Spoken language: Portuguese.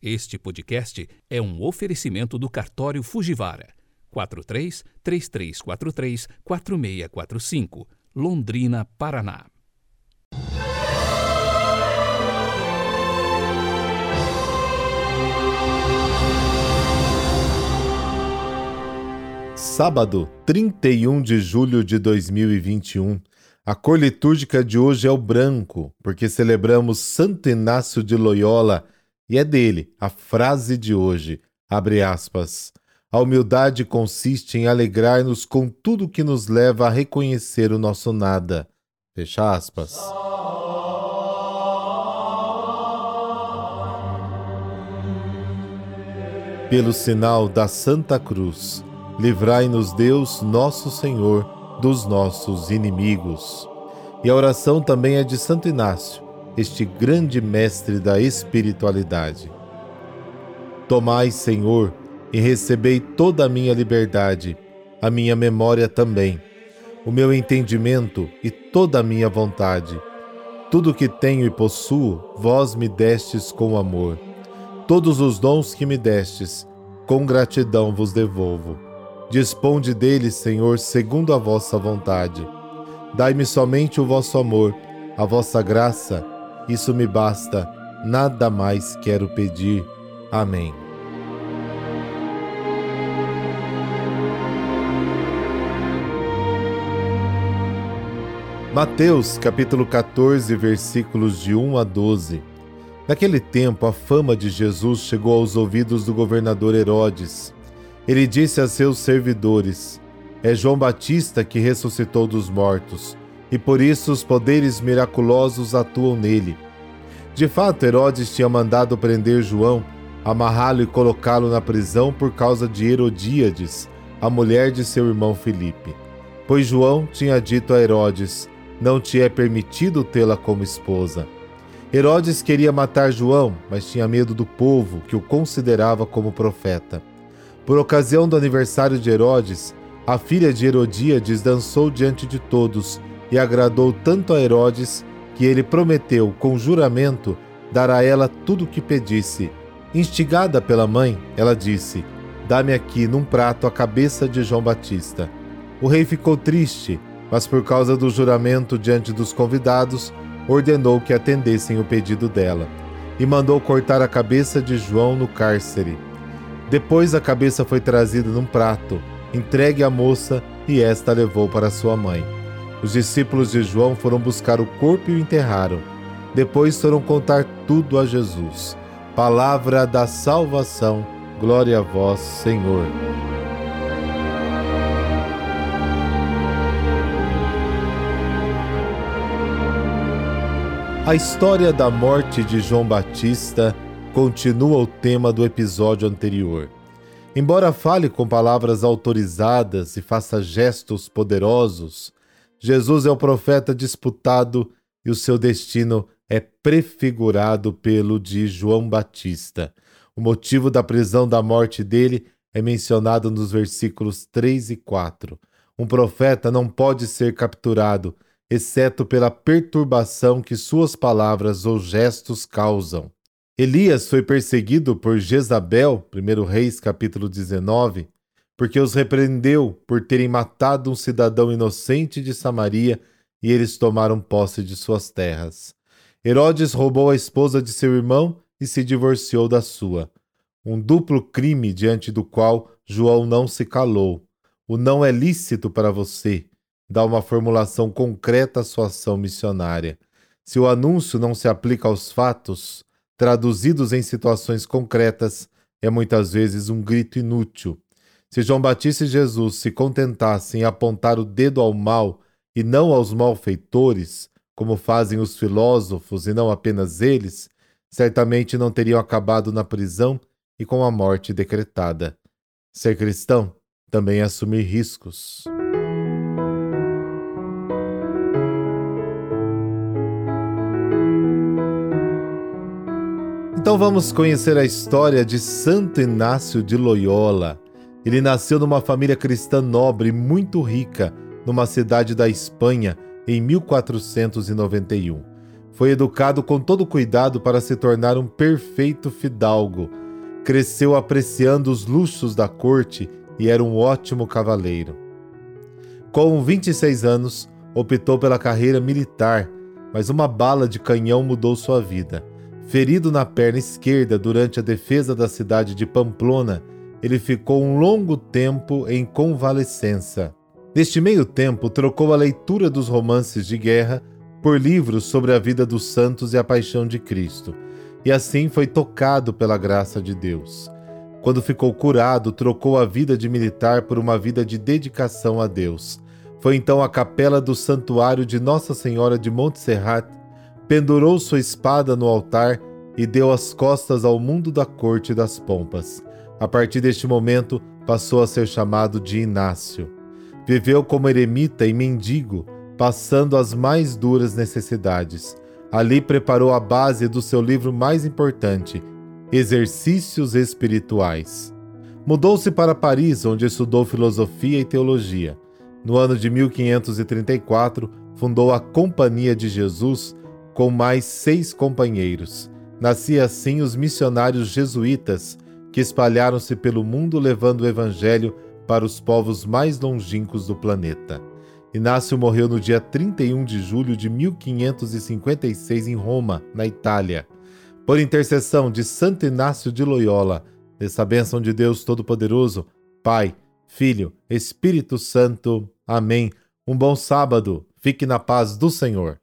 Este podcast é um oferecimento do cartório Fujivara 43 3343 4645, Londrina, Paraná. Sábado, 31 de julho de 2021. A cor litúrgica de hoje é o branco, porque celebramos Santo Inácio de Loyola e é dele a frase de hoje, abre aspas. A humildade consiste em alegrar-nos com tudo que nos leva a reconhecer o nosso nada. Fecha aspas. Pelo sinal da Santa Cruz, livrai-nos Deus, nosso Senhor, dos nossos inimigos. E a oração também é de Santo Inácio este grande mestre da espiritualidade. Tomai, Senhor, e recebei toda a minha liberdade, a minha memória também, o meu entendimento e toda a minha vontade. Tudo que tenho e possuo, vós me destes com amor. Todos os dons que me destes, com gratidão vos devolvo. Disponde deles, Senhor, segundo a vossa vontade. Dai-me somente o vosso amor, a vossa graça isso me basta, nada mais quero pedir. Amém. Mateus capítulo 14, versículos de 1 a 12. Naquele tempo, a fama de Jesus chegou aos ouvidos do governador Herodes. Ele disse a seus servidores: É João Batista que ressuscitou dos mortos e por isso os poderes miraculosos atuam nele. De fato, Herodes tinha mandado prender João, amarrá-lo e colocá-lo na prisão por causa de Herodíades, a mulher de seu irmão Filipe. Pois João tinha dito a Herodes: Não te é permitido tê-la como esposa. Herodes queria matar João, mas tinha medo do povo, que o considerava como profeta. Por ocasião do aniversário de Herodes, a filha de Herodíades dançou diante de todos e agradou tanto a Herodes que ele prometeu com juramento dar a ela tudo o que pedisse. Instigada pela mãe, ela disse: Dá-me aqui num prato a cabeça de João Batista. O rei ficou triste, mas por causa do juramento diante dos convidados, ordenou que atendessem o pedido dela e mandou cortar a cabeça de João no cárcere. Depois a cabeça foi trazida num prato, entregue à moça e esta levou para sua mãe. Os discípulos de João foram buscar o corpo e o enterraram. Depois foram contar tudo a Jesus. Palavra da salvação. Glória a vós, Senhor. A história da morte de João Batista continua o tema do episódio anterior. Embora fale com palavras autorizadas e faça gestos poderosos, Jesus é o profeta disputado e o seu destino é prefigurado pelo de João Batista. O motivo da prisão da morte dele é mencionado nos versículos 3 e 4. Um profeta não pode ser capturado, exceto pela perturbação que suas palavras ou gestos causam. Elias foi perseguido por Jezabel, 1 Reis capítulo 19, porque os repreendeu por terem matado um cidadão inocente de Samaria e eles tomaram posse de suas terras. Herodes roubou a esposa de seu irmão e se divorciou da sua. Um duplo crime diante do qual João não se calou. O não é lícito para você. Dá uma formulação concreta à sua ação missionária. Se o anúncio não se aplica aos fatos, traduzidos em situações concretas, é muitas vezes um grito inútil se João Batista e Jesus se contentassem em apontar o dedo ao mal e não aos malfeitores, como fazem os filósofos e não apenas eles, certamente não teriam acabado na prisão e com a morte decretada. Ser cristão também é assumir riscos. Então vamos conhecer a história de Santo Inácio de Loyola ele nasceu numa família cristã nobre muito rica, numa cidade da Espanha, em 1491. Foi educado com todo cuidado para se tornar um perfeito fidalgo. Cresceu apreciando os luxos da corte e era um ótimo cavaleiro. Com 26 anos, optou pela carreira militar, mas uma bala de canhão mudou sua vida. Ferido na perna esquerda durante a defesa da cidade de Pamplona, ele ficou um longo tempo em convalescença. Neste meio tempo, trocou a leitura dos romances de guerra por livros sobre a vida dos santos e a paixão de Cristo, e assim foi tocado pela graça de Deus. Quando ficou curado, trocou a vida de militar por uma vida de dedicação a Deus. Foi então à capela do santuário de Nossa Senhora de Montserrat, pendurou sua espada no altar e deu as costas ao mundo da corte das pompas. A partir deste momento, passou a ser chamado de Inácio. Viveu como eremita e mendigo, passando as mais duras necessidades. Ali preparou a base do seu livro mais importante, Exercícios Espirituais. Mudou-se para Paris, onde estudou filosofia e teologia. No ano de 1534, fundou a Companhia de Jesus com mais seis companheiros. Nascia assim os missionários jesuítas, que espalharam-se pelo mundo levando o Evangelho para os povos mais longínquos do planeta. Inácio morreu no dia 31 de julho de 1556 em Roma, na Itália. Por intercessão de Santo Inácio de Loyola, dessa bênção de Deus Todo-Poderoso, Pai, Filho, Espírito Santo. Amém. Um bom sábado. Fique na paz do Senhor.